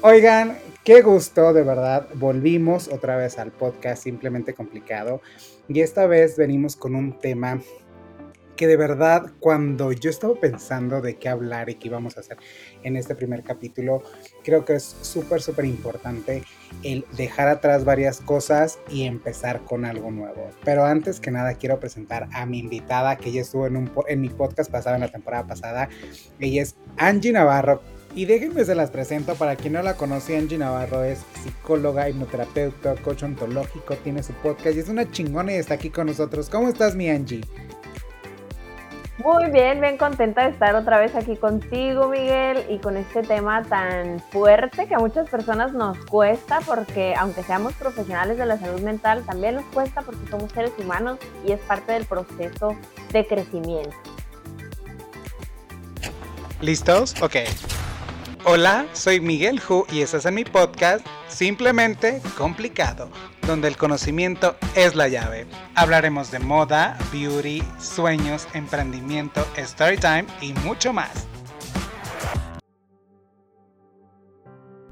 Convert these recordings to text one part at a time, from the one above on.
Oigan, qué gusto, de verdad. Volvimos otra vez al podcast Simplemente Complicado. Y esta vez venimos con un tema que de verdad cuando yo estaba pensando de qué hablar y qué íbamos a hacer en este primer capítulo, creo que es súper, súper importante el dejar atrás varias cosas y empezar con algo nuevo. Pero antes que nada quiero presentar a mi invitada que ya estuvo en, un, en mi podcast pasado, en la temporada pasada. Ella es Angie Navarro. Y déjenme se las presento, para quien no la conoce, Angie Navarro es psicóloga, hipnoterapeuta, coach ontológico, tiene su podcast y es una chingona y está aquí con nosotros. ¿Cómo estás, mi Angie? Muy bien, bien contenta de estar otra vez aquí contigo, Miguel, y con este tema tan fuerte que a muchas personas nos cuesta, porque aunque seamos profesionales de la salud mental, también nos cuesta porque somos seres humanos y es parte del proceso de crecimiento. ¿Listos? Ok. Hola, soy Miguel Hu y estás en mi podcast Simplemente Complicado, donde el conocimiento es la llave. Hablaremos de moda, beauty, sueños, emprendimiento, storytime y mucho más.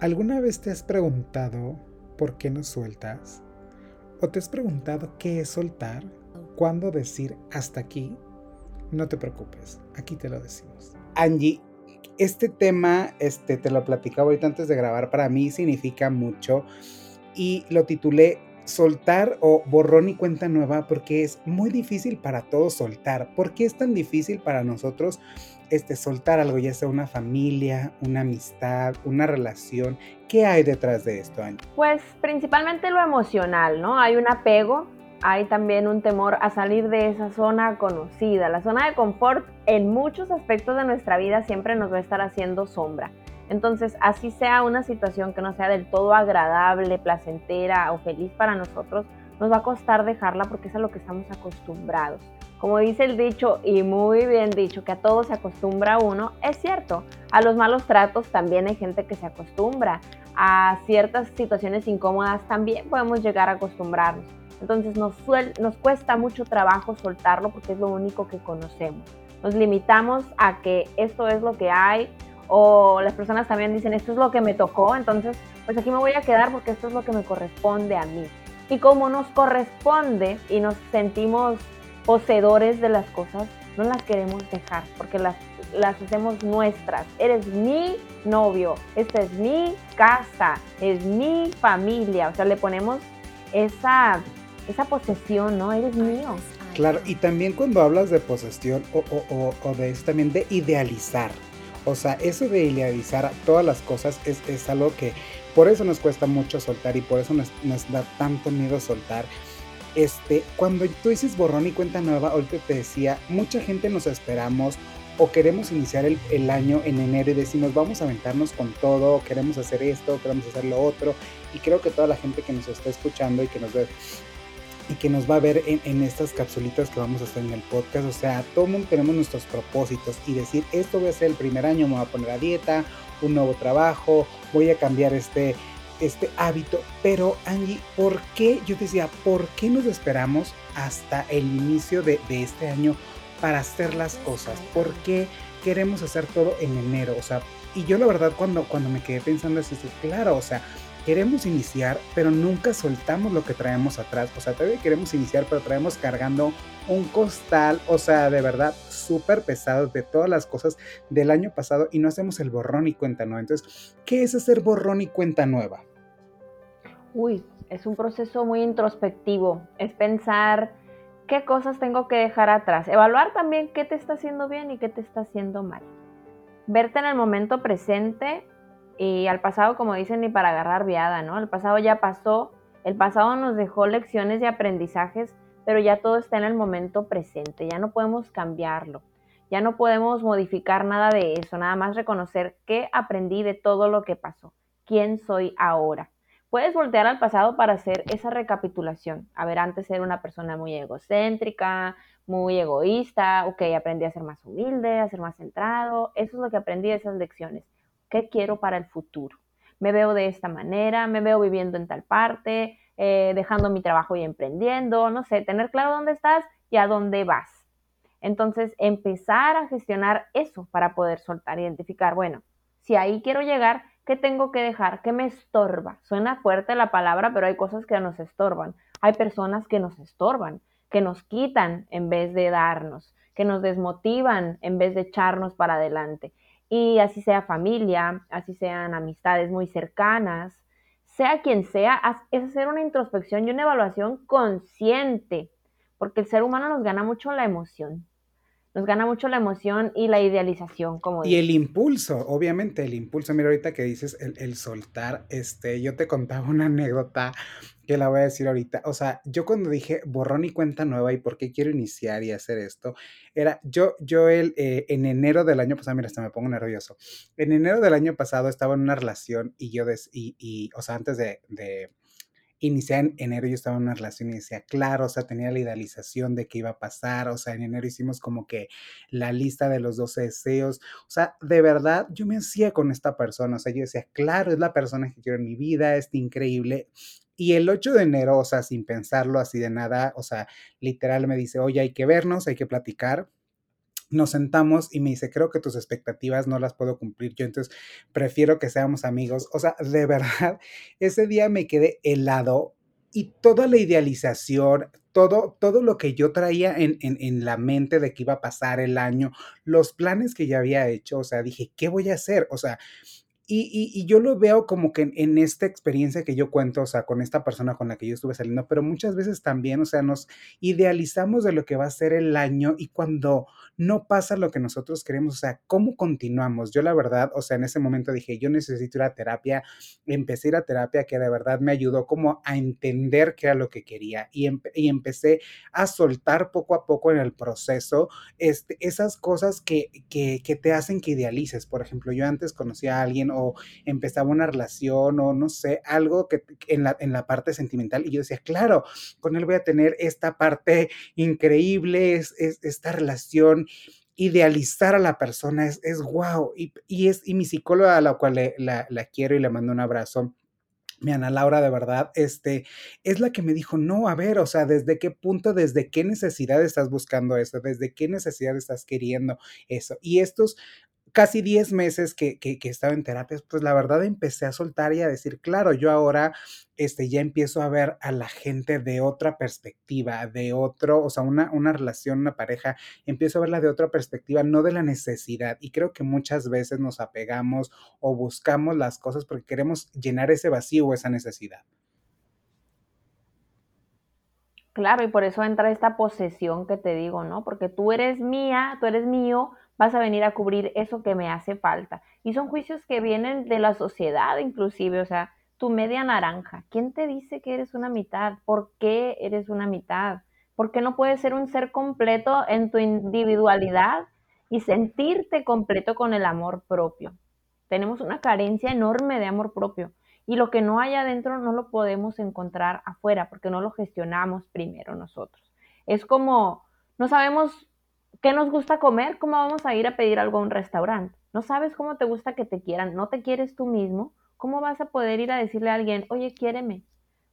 ¿Alguna vez te has preguntado por qué no sueltas? ¿O te has preguntado qué es soltar? ¿Cuándo decir hasta aquí? No te preocupes, aquí te lo decimos. Angie, este tema, este, te lo platicaba ahorita antes de grabar, para mí significa mucho y lo titulé soltar o borrón y cuenta nueva porque es muy difícil para todos soltar. ¿Por qué es tan difícil para nosotros este, soltar algo, ya sea una familia, una amistad, una relación? ¿Qué hay detrás de esto, Angie? Pues principalmente lo emocional, ¿no? Hay un apego hay también un temor a salir de esa zona conocida. La zona de confort en muchos aspectos de nuestra vida siempre nos va a estar haciendo sombra. Entonces, así sea una situación que no sea del todo agradable, placentera o feliz para nosotros, nos va a costar dejarla porque es a lo que estamos acostumbrados. Como dice el dicho, y muy bien dicho, que a todo se acostumbra uno, es cierto. A los malos tratos también hay gente que se acostumbra. A ciertas situaciones incómodas también podemos llegar a acostumbrarnos. Entonces nos, nos cuesta mucho trabajo soltarlo porque es lo único que conocemos. Nos limitamos a que esto es lo que hay o las personas también dicen esto es lo que me tocó, entonces pues aquí me voy a quedar porque esto es lo que me corresponde a mí. Y como nos corresponde y nos sentimos poseedores de las cosas, no las queremos dejar porque las, las hacemos nuestras. Eres mi novio, esta es mi casa, es mi familia, o sea, le ponemos esa esa posesión, ¿no? Eres mío. Claro, y también cuando hablas de posesión o, o, o, de eso también de idealizar. O sea, eso de idealizar todas las cosas es, es algo que por eso nos cuesta mucho soltar y por eso nos, nos, da tanto miedo soltar. Este, cuando tú dices borrón y cuenta nueva, ahorita te decía, mucha gente nos esperamos o queremos iniciar el, el, año en enero y decimos vamos a aventarnos con todo, queremos hacer esto, queremos hacer lo otro. Y creo que toda la gente que nos está escuchando y que nos ve y que nos va a ver en, estas capsulitas que vamos a hacer en el podcast. O sea, todo mundo tenemos nuestros propósitos y decir, esto voy a ser el primer año, me voy a poner a dieta, un nuevo trabajo, voy a cambiar este, este hábito. Pero Angie, ¿por qué? Yo decía, ¿por qué nos esperamos hasta el inicio de, de este año para hacer las cosas? ¿Por qué queremos hacer todo en enero? O sea, y yo la verdad cuando, cuando me quedé pensando así, claro, o sea, queremos iniciar, pero nunca soltamos lo que traemos atrás. O sea, todavía queremos iniciar, pero traemos cargando un costal, o sea, de verdad, súper pesado de todas las cosas del año pasado y no hacemos el borrón y cuenta nueva. Entonces, ¿qué es hacer borrón y cuenta nueva? Uy, es un proceso muy introspectivo. Es pensar qué cosas tengo que dejar atrás. Evaluar también qué te está haciendo bien y qué te está haciendo mal. Verte en el momento presente y al pasado, como dicen, ni para agarrar viada, ¿no? El pasado ya pasó, el pasado nos dejó lecciones y aprendizajes, pero ya todo está en el momento presente, ya no podemos cambiarlo, ya no podemos modificar nada de eso, nada más reconocer qué aprendí de todo lo que pasó, quién soy ahora. Puedes voltear al pasado para hacer esa recapitulación. A ver, antes era una persona muy egocéntrica, muy egoísta, ok, aprendí a ser más humilde, a ser más centrado, eso es lo que aprendí de esas lecciones ¿Qué quiero para el futuro? Me veo de esta manera, me veo viviendo en tal parte, eh, dejando mi trabajo y emprendiendo, no sé, tener claro dónde estás y a dónde vas. Entonces, empezar a gestionar eso para poder soltar, identificar, bueno, si ahí quiero llegar, ¿Qué tengo que dejar? ¿Qué me estorba? Suena fuerte la palabra, pero hay cosas que nos estorban. Hay personas que nos estorban, que nos quitan en vez de darnos, que nos desmotivan en vez de echarnos para adelante. Y así sea familia, así sean amistades muy cercanas, sea quien sea, es hacer una introspección y una evaluación consciente, porque el ser humano nos gana mucho la emoción. Nos gana mucho la emoción y la idealización, como Y el impulso, obviamente, el impulso. Mira, ahorita que dices el, el soltar, este, yo te contaba una anécdota que la voy a decir ahorita. O sea, yo cuando dije borrón y cuenta nueva y por qué quiero iniciar y hacer esto, era yo, yo el, eh, en enero del año pasado, mira, hasta me pongo nervioso. En enero del año pasado estaba en una relación y yo, des, y, y, o sea, antes de, de inicié en enero, yo estaba en una relación y decía, claro, o sea, tenía la idealización de que iba a pasar, o sea, en enero hicimos como que la lista de los 12 deseos, o sea, de verdad, yo me hacía con esta persona, o sea, yo decía, claro, es la persona que quiero en mi vida, es increíble. Y el 8 de enero, o sea, sin pensarlo así de nada, o sea, literal me dice, oye, hay que vernos, hay que platicar nos sentamos y me dice, creo que tus expectativas no las puedo cumplir yo, entonces prefiero que seamos amigos. O sea, de verdad, ese día me quedé helado y toda la idealización, todo, todo lo que yo traía en, en, en, la mente de que iba a pasar el año, los planes que ya había hecho, o sea, dije, ¿qué voy a hacer? O sea, y, yo lo veo como que en, esta experiencia que yo cuento, o sea, con esta persona con la que yo estuve saliendo, pero muchas veces también, o sea, nos idealizamos de lo que va a ser el año y cuando no pasa lo que nosotros queremos, o sea, ¿cómo continuamos? Yo la verdad, o sea, en ese momento dije, yo necesito ir a terapia, empecé a ir a terapia que de verdad me ayudó como a entender qué era lo que quería y, em empecé a soltar poco a poco en el proceso este, esas cosas que, que, que te hacen que idealices. Por ejemplo, yo antes conocía a alguien o empezaba una relación o no sé, algo que en la, en la parte sentimental y yo decía, claro, con él voy a tener esta parte increíble, es, es esta relación idealizar a la persona es, es wow. Y, y, es, y mi psicóloga, a la cual le, la, la quiero y le mando un abrazo, mi Ana Laura, de verdad, este, es la que me dijo, no, a ver, o sea, ¿desde qué punto, desde qué necesidad estás buscando eso? ¿Desde qué necesidad estás queriendo eso? Y estos casi 10 meses que, que, estaba en terapias, pues la verdad empecé a soltar y a decir, claro, yo ahora este, ya empiezo a ver a la gente de otra perspectiva, de otro, o sea, una, una relación, una pareja, empiezo a verla de otra perspectiva, no de la necesidad. Y creo que muchas veces nos apegamos o buscamos las cosas porque queremos llenar ese vacío o esa necesidad. Claro, y por eso entra esta posesión que te digo, ¿no? Porque tú eres mía, tú eres mío, vas a venir a cubrir eso que me hace falta. Y son juicios que vienen de la sociedad inclusive, o sea, tu media naranja. ¿Quién te dice que eres una mitad? ¿Por qué eres una mitad? ¿Por qué no puedes ser un ser completo en tu individualidad y sentirte completo con el amor propio? Tenemos una carencia enorme de amor propio y lo que no hay adentro no lo podemos encontrar afuera porque no lo gestionamos primero nosotros. Es como, no sabemos ¿Qué nos gusta comer? ¿Cómo vamos a ir a pedir algo a un restaurante? No sabes cómo te gusta que te quieran, no te quieres tú mismo. ¿Cómo vas a poder ir a decirle a alguien, oye, quiéreme?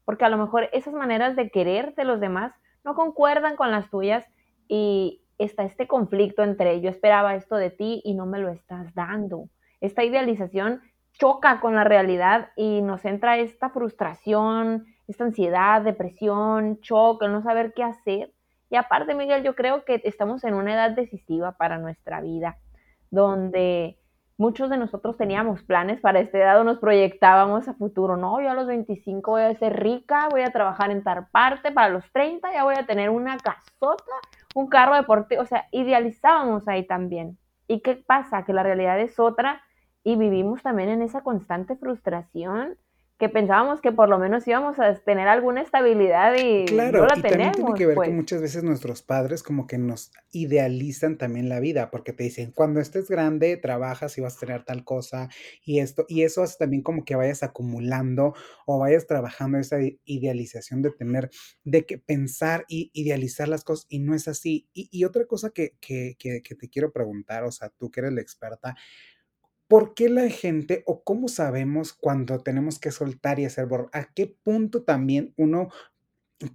Porque a lo mejor esas maneras de querer de los demás no concuerdan con las tuyas y está este conflicto entre yo esperaba esto de ti y no me lo estás dando. Esta idealización choca con la realidad y nos entra esta frustración, esta ansiedad, depresión, choque, no saber qué hacer y aparte, Miguel, yo creo que estamos en una edad decisiva para nuestra vida, donde muchos de nosotros teníamos planes para esta edad o nos proyectábamos a futuro. No, yo a los 25 voy a ser rica, voy a trabajar en tal parte, para los 30 ya voy a tener una casota, un carro deportivo, o sea, idealizábamos ahí también. ¿Y qué pasa? Que la realidad es otra y vivimos también en esa constante frustración que pensábamos que por lo menos íbamos a tener alguna estabilidad y claro, no la y tenemos. También tiene que ver pues. que muchas veces nuestros padres como que nos idealizan también la vida, porque te dicen, cuando estés grande, trabajas y vas a tener tal cosa y esto, y eso hace también como que vayas acumulando o vayas trabajando esa idealización de tener, de que pensar y idealizar las cosas y no es así. Y, y otra cosa que, que, que, que te quiero preguntar, o sea, tú que eres la experta, ¿Por qué la gente o cómo sabemos cuando tenemos que soltar y hacer borrón? ¿A qué punto también uno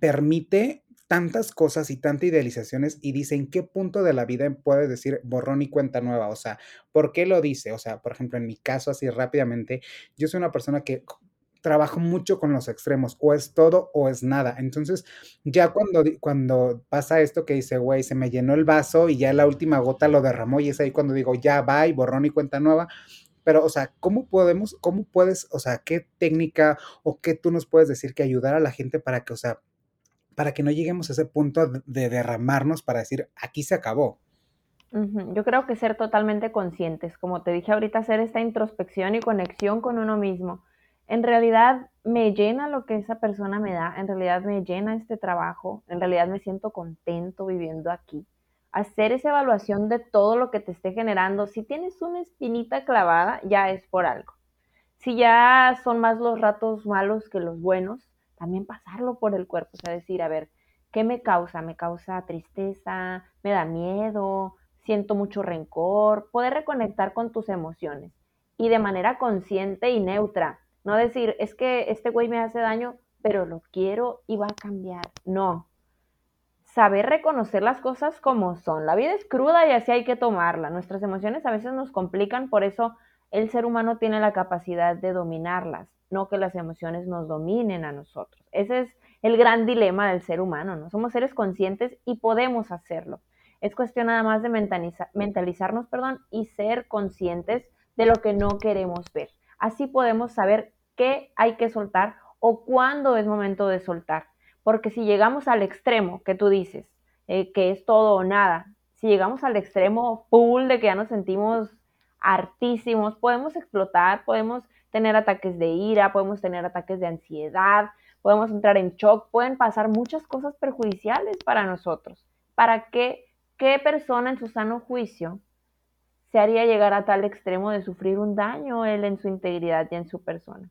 permite tantas cosas y tantas idealizaciones y dice en qué punto de la vida puedes decir borrón y cuenta nueva, o sea, ¿por qué lo dice? O sea, por ejemplo, en mi caso, así rápidamente, yo soy una persona que trabajo mucho con los extremos, o es todo o es nada. Entonces, ya cuando, cuando pasa esto que dice, güey, se me llenó el vaso y ya la última gota lo derramó y es ahí cuando digo, ya va y borrón y cuenta nueva. Pero, o sea, ¿cómo podemos, cómo puedes, o sea, qué técnica o qué tú nos puedes decir que ayudar a la gente para que, o sea, para que no lleguemos a ese punto de derramarnos para decir, aquí se acabó. Yo creo que ser totalmente conscientes, como te dije ahorita, hacer esta introspección y conexión con uno mismo. En realidad me llena lo que esa persona me da, en realidad me llena este trabajo, en realidad me siento contento viviendo aquí. Hacer esa evaluación de todo lo que te esté generando, si tienes una espinita clavada, ya es por algo. Si ya son más los ratos malos que los buenos, también pasarlo por el cuerpo, o sea, decir, a ver, ¿qué me causa? ¿Me causa tristeza? ¿Me da miedo? ¿Siento mucho rencor? Poder reconectar con tus emociones y de manera consciente y neutra. No decir, es que este güey me hace daño, pero lo quiero y va a cambiar. No. Saber reconocer las cosas como son. La vida es cruda y así hay que tomarla. Nuestras emociones a veces nos complican, por eso el ser humano tiene la capacidad de dominarlas no que las emociones nos dominen a nosotros. Ese es el gran dilema del ser humano, ¿no? Somos seres conscientes y podemos hacerlo. Es cuestión nada más de mentalizarnos, perdón, y ser conscientes de lo que no queremos ver. Así podemos saber qué hay que soltar o cuándo es momento de soltar. Porque si llegamos al extremo que tú dices, eh, que es todo o nada, si llegamos al extremo full de que ya nos sentimos hartísimos, podemos explotar, podemos tener ataques de ira, podemos tener ataques de ansiedad, podemos entrar en shock, pueden pasar muchas cosas perjudiciales para nosotros. ¿Para qué, qué persona en su sano juicio se haría llegar a tal extremo de sufrir un daño él en su integridad y en su persona?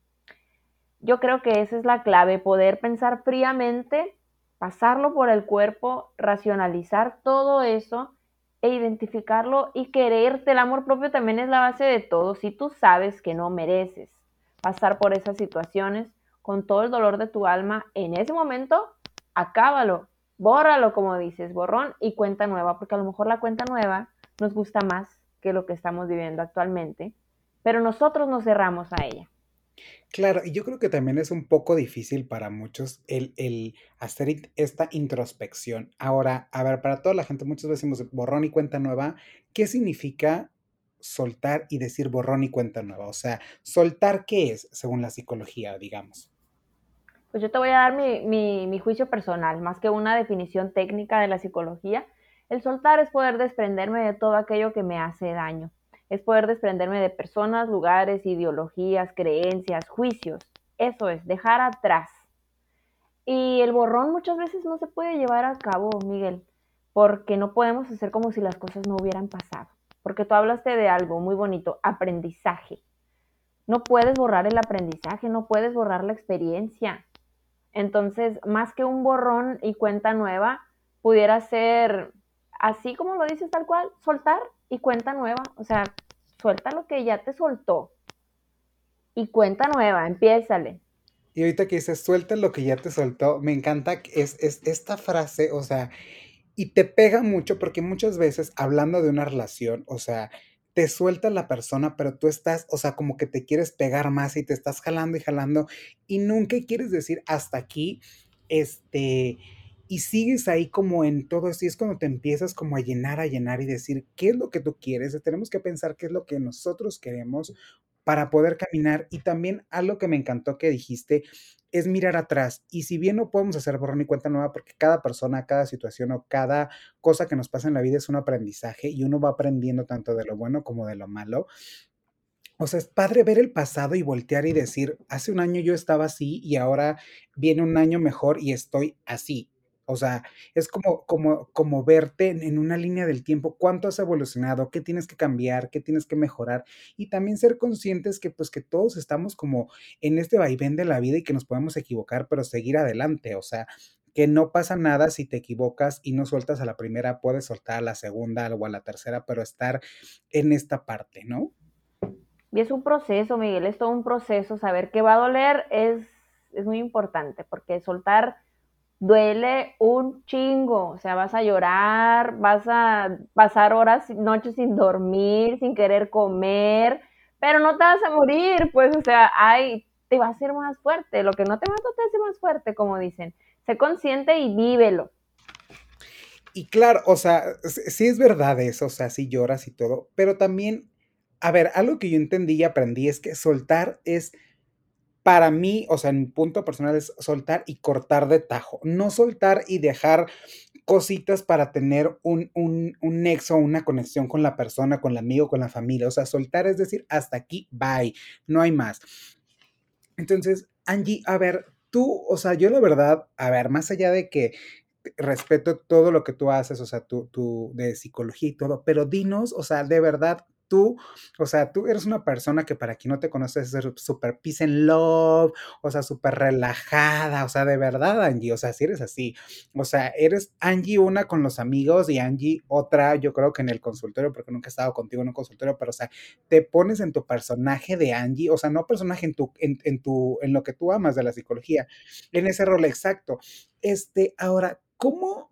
Yo creo que esa es la clave, poder pensar fríamente, pasarlo por el cuerpo, racionalizar todo eso e identificarlo y quererte. El amor propio también es la base de todo. Si tú sabes que no mereces pasar por esas situaciones con todo el dolor de tu alma, en ese momento, acábalo, bórralo, como dices, borrón y cuenta nueva, porque a lo mejor la cuenta nueva nos gusta más que lo que estamos viviendo actualmente, pero nosotros nos cerramos a ella. Claro, y yo creo que también es un poco difícil para muchos el, hacer esta introspección. Ahora, a ver, para toda la gente, muchas veces decimos borrón y cuenta nueva. ¿Qué significa soltar y decir borrón y cuenta nueva? O sea, soltar qué es, según la psicología, digamos. Pues yo te voy a dar mi, mi juicio personal, más que una definición técnica de la psicología. El soltar es poder desprenderme de todo aquello que me hace daño es poder desprenderme de personas, lugares, ideologías, creencias, juicios. Eso es, dejar atrás. Y el borrón muchas veces no se puede llevar a cabo, Miguel, porque no podemos hacer como si las cosas no hubieran pasado. Porque tú hablaste de algo muy bonito, aprendizaje. No puedes borrar el aprendizaje, no puedes borrar la experiencia. Entonces, más que un borrón y cuenta nueva, pudiera ser, así como lo dices tal cual, soltar y cuenta nueva. O sea, suelta lo que ya te soltó y cuenta nueva, empiézale. Y ahorita que dices, suelta lo que ya te soltó, me encanta es, es esta frase, o sea, y te pega mucho porque muchas veces hablando de una relación, o sea, te suelta la persona, pero tú estás, o sea, como que te quieres pegar más y te estás jalando y jalando y nunca quieres decir hasta aquí, este, y sigues ahí como en todo esto y es cuando te empiezas como a llenar, a llenar y decir qué es lo que tú quieres, tenemos que pensar qué es lo que nosotros queremos para poder caminar. Y también algo que me encantó que dijiste es mirar atrás. Y si bien no podemos hacer borrón y cuenta nueva porque cada persona, cada situación o cada cosa que nos pasa en la vida es un aprendizaje y uno va aprendiendo tanto de lo bueno como de lo malo, o sea, es padre ver el pasado y voltear y decir, hace un año yo estaba así y ahora viene un año mejor y estoy así. O sea, es como, como, como verte en, una línea del tiempo, cuánto has evolucionado, qué tienes que cambiar, qué tienes que mejorar y también ser conscientes que pues que todos estamos como en este vaivén de la vida y que nos podemos equivocar, pero seguir adelante, o sea, que no pasa nada si te equivocas y no sueltas a la primera, puedes soltar a la segunda o a la tercera, pero estar en esta parte, ¿no? Y es un proceso, Miguel, es todo un proceso, saber qué va a doler es, es muy importante, porque soltar duele un chingo, o sea, vas a llorar, vas a pasar horas, noches sin dormir, sin querer comer, pero no te vas a morir, pues, o sea, ay, te va a hacer más fuerte, lo que no te mata te hace más fuerte, como dicen. Sé consciente y vívelo. Y claro, o sea, sí es verdad eso, o sea, sí lloras y todo, pero también, a ver, algo que yo entendí y aprendí es que soltar es para mí, o sea, en mi punto personal es soltar y cortar de tajo, no soltar y dejar cositas para tener un, un, un nexo, una conexión con la persona, con el amigo, con la familia. O sea, soltar es decir, hasta aquí, bye, no hay más. Entonces, Angie, a ver, tú, o sea, yo la verdad, a ver, más allá de que respeto todo lo que tú haces, o sea, tú, tú de psicología y todo, pero dinos, o sea, de verdad, tú, o sea, tú eres una persona que para quien no te conoces es súper peace and love, o sea, súper relajada, o sea, de verdad, Angie, o sea, si eres así, o sea, eres Angie una con los amigos y Angie otra, yo creo que en el consultorio, porque nunca he estado contigo en un consultorio, pero, o sea, te pones en tu personaje de Angie, o sea, no personaje en tu, en, en tu, en lo que tú amas de la psicología, en ese rol exacto. Este, ahora, ¿cómo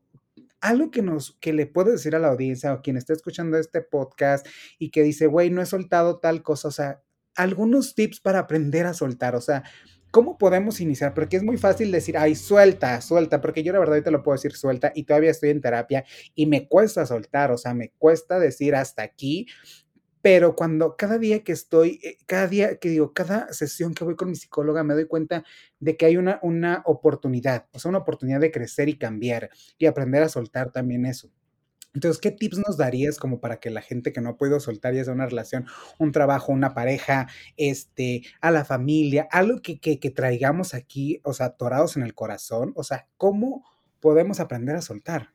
algo que nos, que le puedo decir a la audiencia o quien esté escuchando este podcast y que dice, güey, no he soltado tal cosa, o sea, algunos tips para aprender a soltar, o sea, ¿cómo podemos iniciar? Porque es muy fácil decir, ay, suelta, suelta, porque yo la verdad te lo puedo decir suelta y todavía estoy en terapia y me cuesta soltar, o sea, me cuesta decir hasta aquí pero cuando cada día que estoy, eh, cada día que digo, cada sesión que voy con mi psicóloga, me doy cuenta de que hay una, una oportunidad, o sea, una oportunidad de crecer y cambiar y aprender a soltar también eso. Entonces, ¿qué tips nos darías como para que la gente que no ha podido soltar, ya sea una relación, un trabajo, una pareja, este, a la familia, algo que, que, que traigamos aquí, o sea, atorados en el corazón? O sea, ¿cómo podemos aprender a soltar?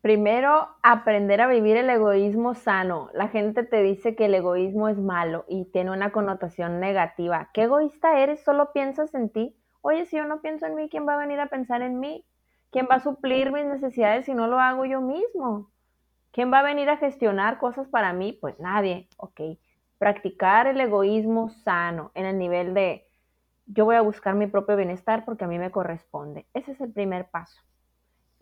Primero, aprender a vivir el egoísmo sano. La gente te dice que el egoísmo es malo y tiene una connotación negativa. ¿Qué egoísta eres? Solo piensas en ti. Oye, si yo no pienso en mí, ¿quién va a venir a pensar en mí? ¿Quién va a suplir mis necesidades si no lo hago yo mismo? ¿Quién va a venir a gestionar cosas para mí? Pues nadie. Ok. Practicar el egoísmo sano en el nivel de yo voy a buscar mi propio bienestar porque a mí me corresponde. Ese es el primer paso.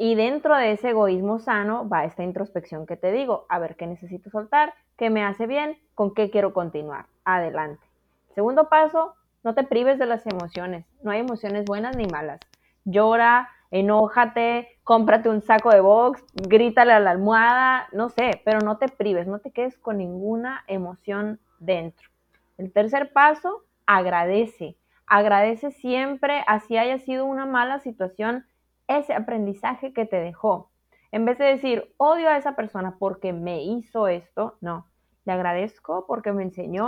Y dentro de ese egoísmo sano va esta introspección que te digo, a ver qué necesito soltar, qué me hace bien, con qué quiero continuar. Adelante. Segundo paso, no te prives de las emociones. No hay emociones buenas ni malas. Llora, enójate, cómprate un saco de box, grítale a la almohada, no sé, pero no te prives, no te quedes con ninguna emoción dentro. El tercer paso, agradece. Agradece siempre, así haya sido una mala situación, ese aprendizaje que te dejó. En vez de decir, odio a esa persona porque me hizo esto, no, le agradezco porque me enseñó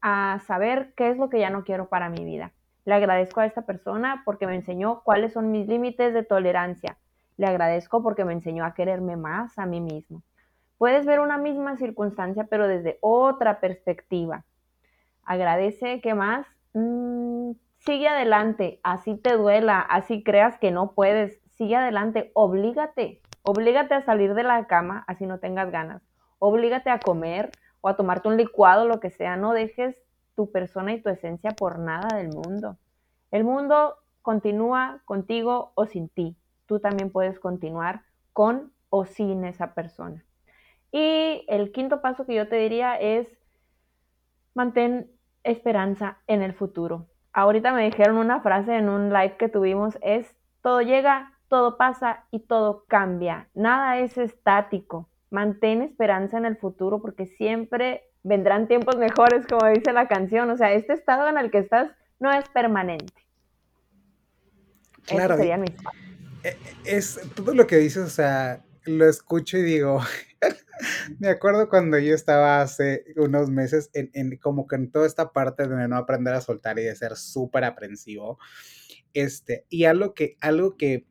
a saber qué es lo que ya no quiero para mi vida. Le agradezco a esta persona porque me enseñó cuáles son mis límites de tolerancia. Le agradezco porque me enseñó a quererme más a mí mismo. Puedes ver una misma circunstancia, pero desde otra perspectiva. Agradece que más mm, sigue adelante, así te duela, así creas que no puedes, sigue adelante, oblígate, oblígate a salir de la cama, así no tengas ganas, oblígate a comer o a tomarte un licuado, lo que sea, no dejes tu persona y tu esencia por nada del mundo. El mundo continúa contigo o sin ti, tú también puedes continuar con o sin esa persona. Y el quinto paso que yo te diría es mantén esperanza en el futuro ahorita me dijeron una frase en un live que tuvimos, es todo llega, todo pasa y todo cambia. Nada es estático. Mantén esperanza en el futuro porque siempre vendrán tiempos mejores, como dice la canción. O sea, este estado en el que estás no es permanente. Claro. sería mi... E, es todo lo que dices, o sea, lo escucho y digo, me acuerdo cuando yo estaba hace unos meses en, como que en toda esta parte de no aprender a soltar y de ser súper aprensivo. Este, y algo que, algo que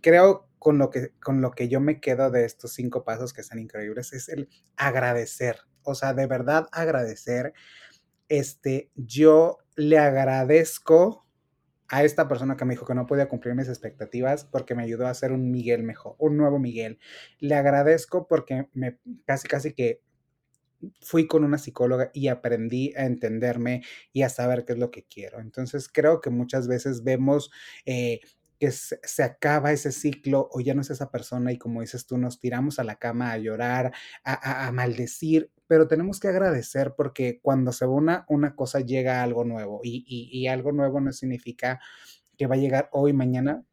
creo con lo que, con lo que yo me quedo de estos cinco pasos que son increíbles es el agradecer. O sea, de verdad agradecer. Este, yo le agradezco a esta persona que me dijo que no podía cumplir mis expectativas porque me ayudó a ser un Miguel mejor, un nuevo Miguel. Le agradezco porque me casi casi que fui con una psicóloga y aprendí a entenderme y a saber qué es lo que quiero. Entonces creo que muchas veces vemos eh, que se, acaba ese ciclo o ya no es esa persona y como dices tú, nos tiramos a la cama a llorar, a, maldecir, pero tenemos que agradecer porque cuando se una una cosa llega algo nuevo y, y algo nuevo no significa que va a llegar hoy, mañana.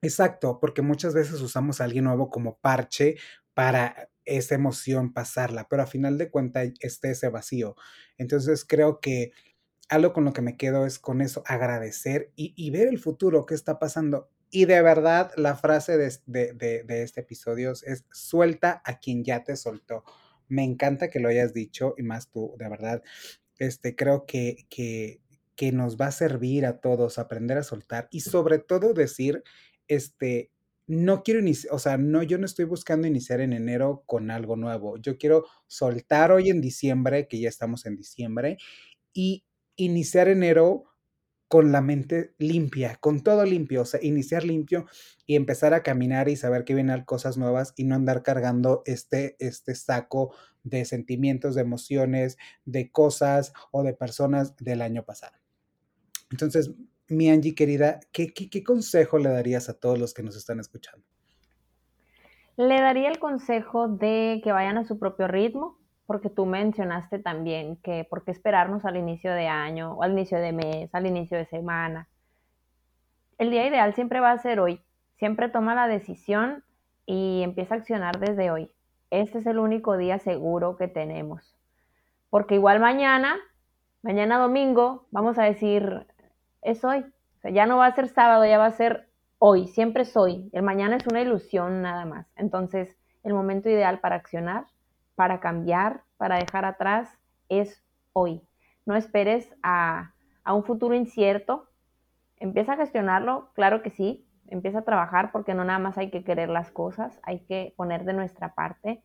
Exacto, porque muchas veces usamos a alguien nuevo como parche para esa emoción pasarla, pero a final de cuentas esté ese vacío. Entonces creo que algo con lo que me quedo es con eso, agradecer y, ver el futuro, qué está pasando. Y de verdad, la frase de, de, este episodio es suelta a quien ya te soltó. Me encanta que lo hayas dicho y más tú, de verdad. Este, creo que, que, que nos va a servir a todos aprender a soltar y sobre todo decir, este, no quiero iniciar, o sea, no, yo no estoy buscando iniciar en enero con algo nuevo. Yo quiero soltar hoy en diciembre, que ya estamos en diciembre, y iniciar enero con la mente limpia, con todo limpio, o sea, iniciar limpio y empezar a caminar y saber que vienen cosas nuevas y no andar cargando este, este saco de sentimientos, de emociones, de cosas o de personas del año pasado. Entonces, mi Angie querida, ¿qué, qué, qué consejo le darías a todos los que nos están escuchando? Le daría el consejo de que vayan a su propio ritmo, porque tú mencionaste también que por qué esperarnos al inicio de año o al inicio de mes, al inicio de semana. El día ideal siempre va a ser hoy. Siempre toma la decisión y empieza a accionar desde hoy. Este es el único día seguro que tenemos. Porque igual mañana, mañana domingo, vamos a decir, es hoy. Ya no va a ser sábado, ya va a ser hoy. Siempre es hoy. El mañana es una ilusión nada más. Entonces, el momento ideal para accionar para cambiar, para dejar atrás, es hoy. No esperes a, un futuro incierto. Empieza a gestionarlo, claro que sí. Empieza a trabajar porque no nada más hay que querer las cosas, hay que poner de nuestra parte,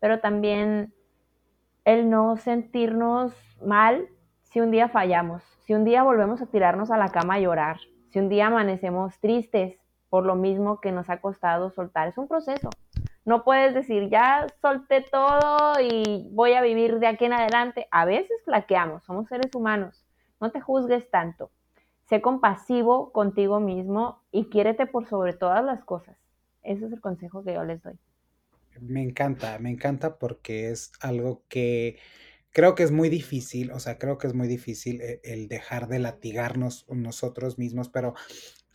pero también el no sentirnos mal si un día fallamos, si un día volvemos a tirarnos a la cama a llorar, si un día amanecemos tristes por lo mismo que nos ha costado soltar. Es un proceso, no puedes decir, ya solté todo y voy a vivir de aquí en adelante. A veces flaqueamos, somos seres humanos. No te juzgues tanto. Sé compasivo contigo mismo y quiérete por sobre todas las cosas. Ese es el consejo que yo les doy. Me encanta, me encanta porque es algo que creo que es muy difícil, o sea, creo que es muy difícil eh, el dejar de latigarnos nosotros mismos, pero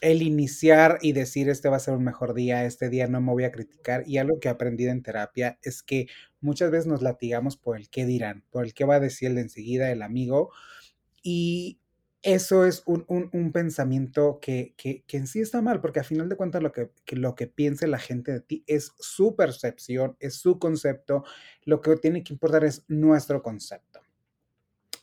el iniciar y decir este va a ser un mejor día, este día no me voy a criticar. Y algo que he aprendido en terapia es que muchas veces nos latigamos por el qué dirán, por el qué va a decir el enseguida el amigo. Y eso es un, pensamiento que, en sí está mal, porque a final de cuentas lo que, que, lo que piense la gente de ti es su percepción, es su concepto. Lo que tiene que importar es nuestro concepto.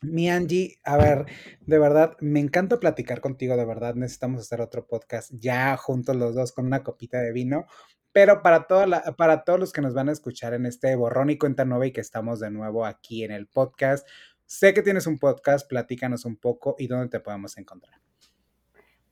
Mi Angie, a ver, de verdad, me encanta platicar contigo, de verdad, necesitamos hacer otro podcast ya juntos los dos con una copita de vino, pero para, toda la, para todos los que nos van a escuchar en este borrón y cuenta nueva y que estamos de nuevo aquí en el podcast, sé que tienes un podcast, platícanos un poco y dónde te podemos encontrar.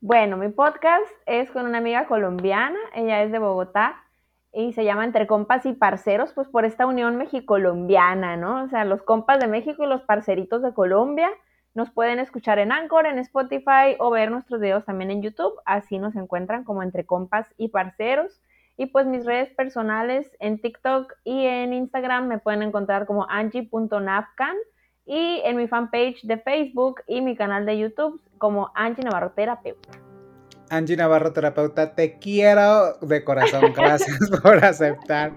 Bueno, mi podcast es con una amiga colombiana, ella es de Bogotá, y se llama Entre Compas y Parceros, pues por esta unión mexicolombiana, ¿no? O sea, los compas de México y los parceritos de Colombia nos pueden escuchar en Anchor, en Spotify o ver nuestros videos también en YouTube. Así nos encuentran como Entre Compas y Parceros. Y pues mis redes personales en TikTok y en Instagram me pueden encontrar como angie.nafcan y en mi fanpage de Facebook y mi canal de YouTube como Angie Navarro Terapeuta. Angie Navarro, terapeuta, te quiero de corazón. Gracias por aceptar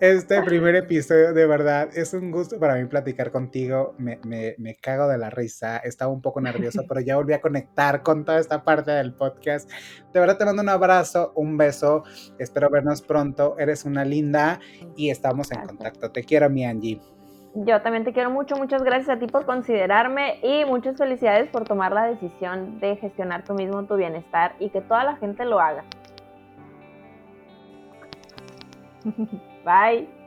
este primer episodio. De verdad, es un gusto para mí platicar contigo. Me, me, cago de la risa. Estaba un poco nervioso, pero ya volví a conectar con toda esta parte del podcast. De verdad, te mando un abrazo, un beso. Espero vernos pronto. Eres una linda y estamos en contacto. Te quiero, mi Angie. Yo también te quiero mucho, muchas gracias a ti por considerarme y muchas felicidades por tomar la decisión de gestionar tú mismo tu bienestar y que toda la gente lo haga. Bye.